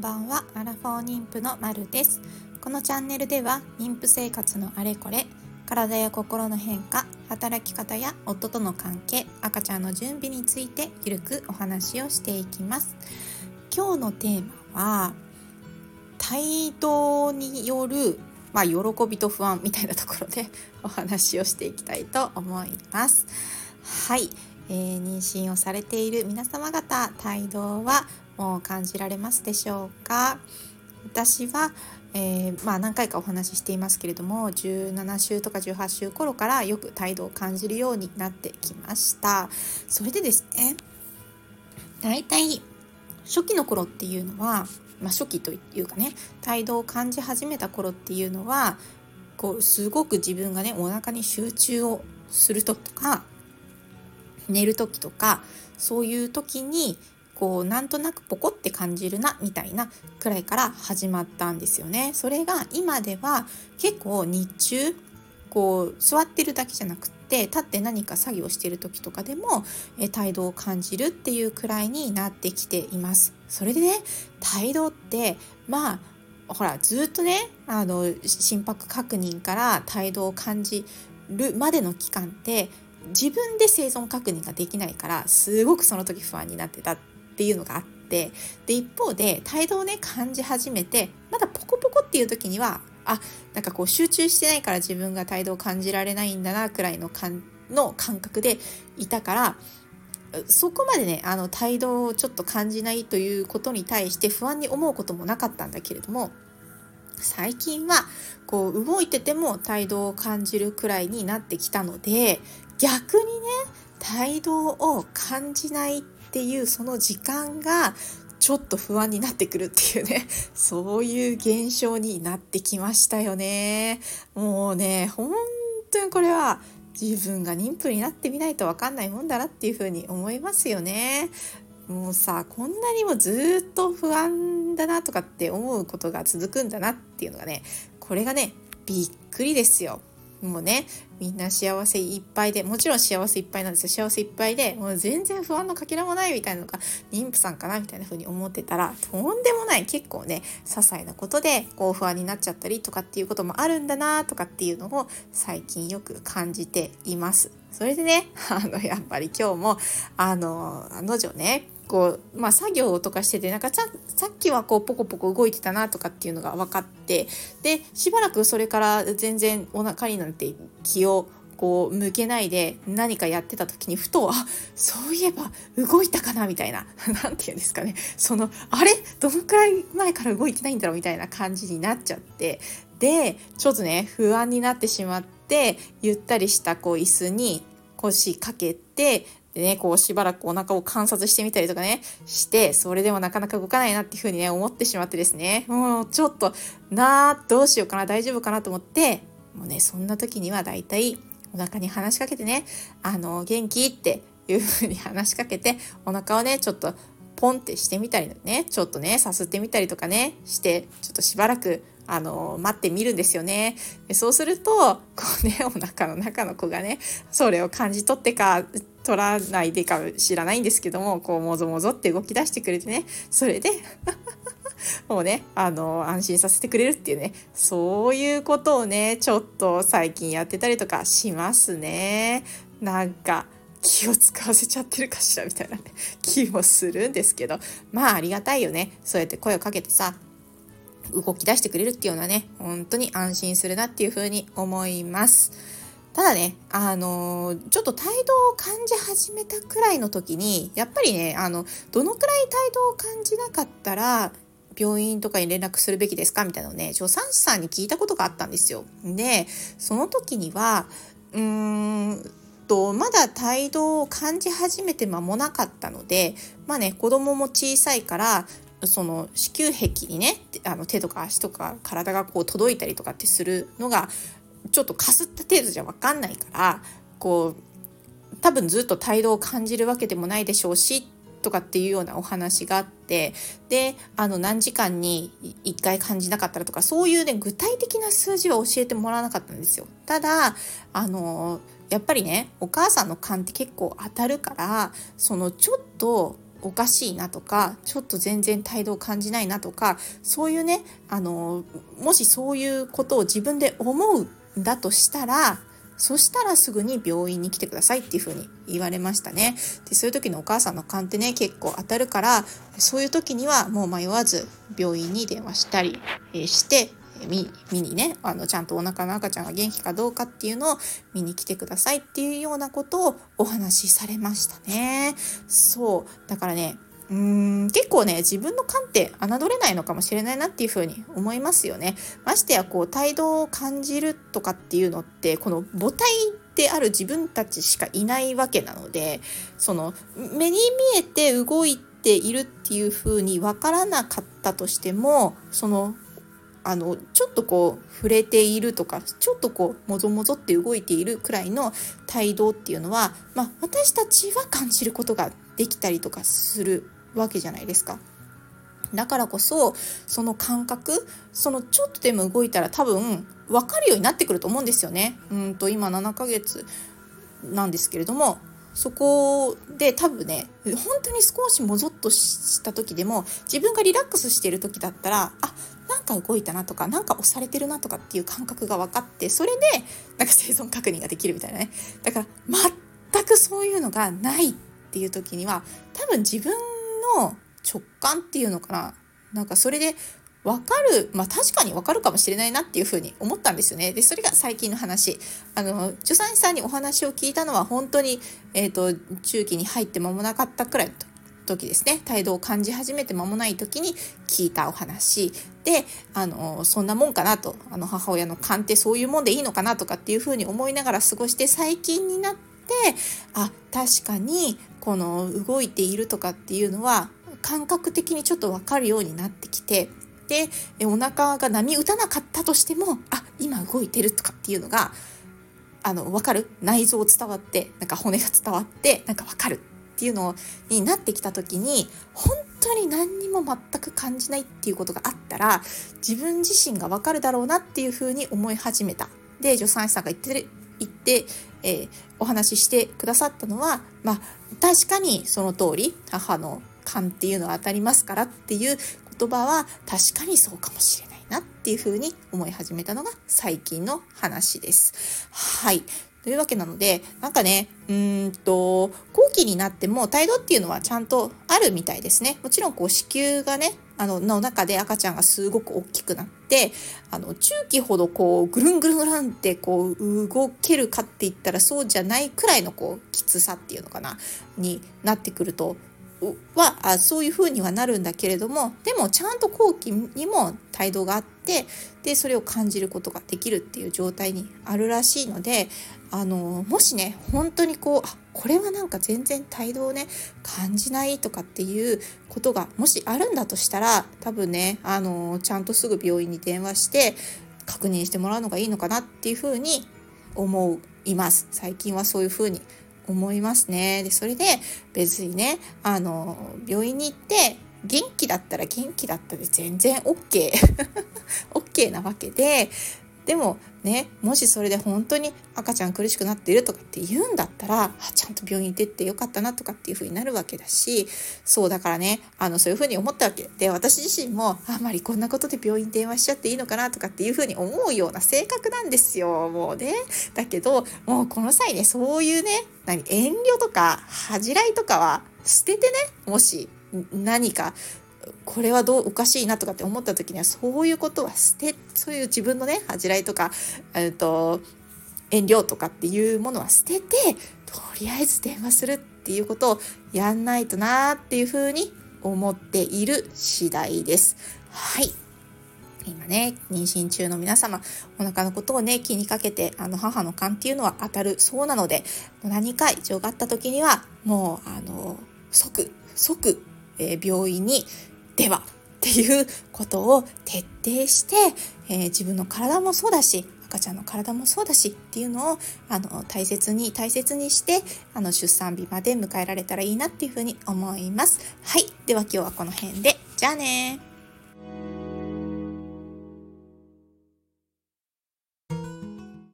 んばんは。アラフォー妊婦のまるです。このチャンネルでは妊婦生活のあれこれ体や心の変化働き方や夫との関係赤ちゃんの準備についてゆるくお話をしていきます。今日のテーマは帯同によるまあ、喜びと不安みたいなところで お話をしていきたいと思います。はい、えー、妊娠をされている皆様方帯同はも感じられますでしょうか？私は、えー、まあ、何回かお話ししていますけれども17週とか18週頃からよく態度を感じるようになってきました。それでですね大体初期の頃っていうのは、まあ、初期というかね態度を感じ始めた頃っていうのはこうすごく自分がねお腹に集中をする時とか寝る時とかそういう時にこうなんとなくポコって感じるなみたいなくらいから始まったんですよね。それが今では結構日中こう座ってるだけじゃなくって立って何か作業してる時とかでもえ態度を感じるっていうくらいになってきています。それでね態度ってまあほらずっとねあの心拍確認から態度を感じるまでの期間って自分で生存確認ができないからすごくその時不安になってたっていうのがあってで一方で態度をね感じ始めてまだポコポコっていう時にはあなんかこう集中してないから自分が態度を感じられないんだなくらいの感の感覚でいたからそこまでねあの態度をちょっと感じないということに対して不安に思うこともなかったんだけれども最近はこう動いてても態度を感じるくらいになってきたので逆にね態度を感じないっっていうその時間がちょっと不安になってくるっていうね、そういう現象になってきましたよね。もうね、本当にこれは自分が妊婦になってみないとわかんないもんだなっていうふうに思いますよね。もうさ、こんなにもずっと不安だなとかって思うことが続くんだなっていうのがね、これがね、びっくりですよ。もうねみんな幸せいっぱいでもちろん幸せいっぱいなんですよ幸せいっぱいでもう全然不安のかけらもないみたいなのが妊婦さんかなみたいな風に思ってたらとんでもない結構ね些細なことでこう不安になっちゃったりとかっていうこともあるんだなとかっていうのを最近よく感じています。それでね あのやっぱり今日もあのあの女ねこう、まあ、作業とかしててなんかささっきはこうポコポコ動いてたなとかっていうのが分かってでしばらくそれから全然お腹になんて気をこう向けないで何かやってた時にふとあそういえば動いたかなみたいな 何て言うんですかね。そのあれ？どのくらい前から動いてないんだろうみたいな感じになっちゃって。でちょっとね不安になってしまってゆったりしたこう椅子に腰掛けてでね、こうしばらくお腹を観察してみたりとかね、して、それでもなかなか動かないなっていうふうにね、思ってしまってですね、もうちょっと、なあ、どうしようかな、大丈夫かなと思って、もうね、そんな時にはだいたいお腹に話しかけてね、あの、元気っていうふうに話しかけて、お腹をね、ちょっとポンってしてみたりね、ちょっとね、さすってみたりとかね、して、ちょっとしばらくあの待ってみるんですよね。でそうするとこうねお腹の中の子がねそれを感じ取ってか取らないでか知らないんですけどもこうもぞもぞって動き出してくれてねそれで もうねあの安心させてくれるっていうねそういうことをねちょっと最近やってたりとかしますね。なんか気を使わせちゃってるかしらみたいなね気もするんですけどまあありがたいよねそうやって声をかけてさ動き出してくれるっていうのはね、本当に安心するなっていうふうに思います。ただね、あのー、ちょっと態度を感じ始めたくらいの時に、やっぱりね、あの、どのくらい態度を感じなかったら、病院とかに連絡するべきですか？みたいなのね、助産師さんに聞いたことがあったんですよ。で、その時には、うーん、とまだ態度を感じ始めて間もなかったのでまあね子供も小さいからその子宮壁にねあの手とか足とか体がこう届いたりとかってするのがちょっとかすった程度じゃ分かんないからこう多分ずっと態度を感じるわけでもないでしょうしとかっていうようなお話があってであの何時間に1回感じなかったらとかそういうね具体的な数字は教えてもらわなかったんですよ。ただあのやっぱりねお母さんの勘って結構当たるからそのちょっとおかしいなとかちょっと全然態度を感じないなとかそういうねあのもしそういうことを自分で思うんだとしたらそしたらすぐに病院に来てくださいっていう風に言われましたね。でそういう時のお母さんの勘ってね結構当たるからそういう時にはもう迷わず病院に電話したりして見見にねあのちゃんとお腹の赤ちゃんが元気かどうかっていうのを見に来てくださいっていうようなことをお話しされましたね。そうだからねうーん結構ね自分の勘って侮れないのかもしれないなっていうふうに思いますよね。ましてやこう態度を感じるとかっていうのってこの母体である自分たちしかいないわけなのでその目に見えて動いているっていうふうに分からなかったとしてもそのあのちょっとこう触れているとかちょっとこうもぞもぞって動いているくらいの態度っていうのは、まあ、私たちは感じることができたりとかするわけじゃないですか。だからこそその感覚そのちょっとでも動いたら多分分かるようになってくると思うんですよね。うんと今7ヶ月なんですけれどもそこで多分ね本当に少しもぞっとした時でも自分がリラックスしている時だったらあか動いたなとかなんか押されてるなとかっていう感覚が分かってそれでなんか生存確認ができるみたいなね。だから全くそういうのがないっていう時には多分自分の直感っていうのかな。なんかそれで分かるまあ確かに分かるかもしれないなっていうふうに思ったんですよね。でそれが最近の話。あの助産師さんにお話を聞いたのは本当に、えーと、中期に入って間もなかったくらいの時ですね。態度を感じ始めて間もない時に聞いたお話。であのそんなもんかなと。あの母親の勘ってそういうもんでいいのかなとかっていうふうに思いながら過ごして最近になってあ確かにこの動いているとかっていうのは感覚的にちょっと分かるようになってきてでお腹が波打たなかったとしてもあ今動いてるとかっていうのがあの分かる？内臓伝わってなんか骨が伝わってなんか分かる。っていうのになってきた時に本当に何にも全く感じないっていうことがあったら自分自身が分かるだろうなっていうふうに思い始めた。で助産師さんが言ってる言って、えー、お話ししてくださったのは、まあ、確かにその通り母の勘っていうのは当たりますからっていう言葉は確かにそうかもしれないなっていうふうに思い始めたのが最近の話です。はい。というわけなので、なんかね、うんと、期になっても態度っていうのはちゃんとあるみたいですね。もちろんこう子宮がね、あの、の中で赤ちゃんがすごく大きくなって、あの、中期ほどこう、ぐるんぐるんぐるんってこう、動けるかって言ったらそうじゃないくらいのこう、きつさっていうのかな、になってくるとはあそういうふうにはなるんだけれどもでもちゃんと後期にも態度があってでそれを感じることができるっていう状態にあるらしいのであのもしね本当にこうあこれはなんか全然態度をね感じないとかっていうことがもしあるんだとしたら多分ねあのちゃんとすぐ病院に電話して確認してもらうのがいいのかなっていうふうに思います。最近はそういうふうに思いますね。で、それで別にね、あの、病院に行って、元気だったら元気だったで全然 OK。OK なわけで、でもねもしそれで本当に赤ちゃん苦しくなっているとかって言うんだったらちゃんと病院行ってってよかったなとかっていう風になるわけだしそうだからねあのそういう風に思ったわけ。で私自身もあんまりこんなことで病院電話しちゃっていいのかなとかっていう風に思うような性格なんですよ。もうね。だけどもうこの際ねそういうね何遠慮とか恥じらいとかは捨ててねもし何かこれはどうおかしいなとかって思った時にはそういうことは捨てそういう自分のね恥じらいとか、えーと、遠慮とかっていうものは捨ててとりあえず電話するっていうことをやんないとなっていうふうに思っている次第です。はい今ね妊娠中の皆様お腹のことをね気にかけてあの母の勘っていうのは当たるそうなので何か異常があった時にはもうあの即即、えー、病院にではっていうことを徹底して、えー、自分の体もそうだし赤ちゃんの体もそうだしっていうのをあの大切に大切にしてあの出産日まで迎えられたらいいなっていうふうに思います。はい。では今日はこの辺で。じゃあね